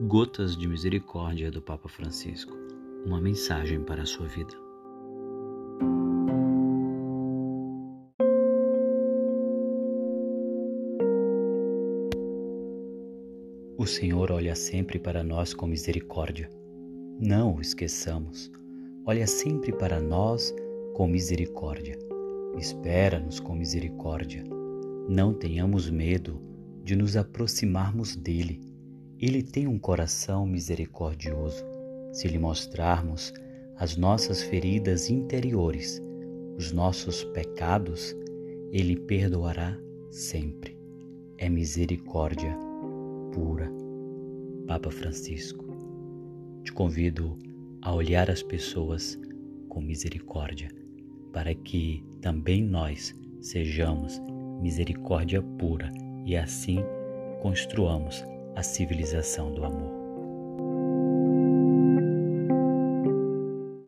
Gotas de Misericórdia do Papa Francisco uma mensagem para a sua vida. O Senhor olha sempre para nós com misericórdia. Não o esqueçamos. Olha sempre para nós com misericórdia. Espera-nos com misericórdia. Não tenhamos medo de nos aproximarmos dele. Ele tem um coração misericordioso. Se lhe mostrarmos as nossas feridas interiores, os nossos pecados, ele perdoará sempre. É misericórdia pura. Papa Francisco, te convido a olhar as pessoas com misericórdia, para que também nós sejamos misericórdia pura e assim construamos a civilização do amor.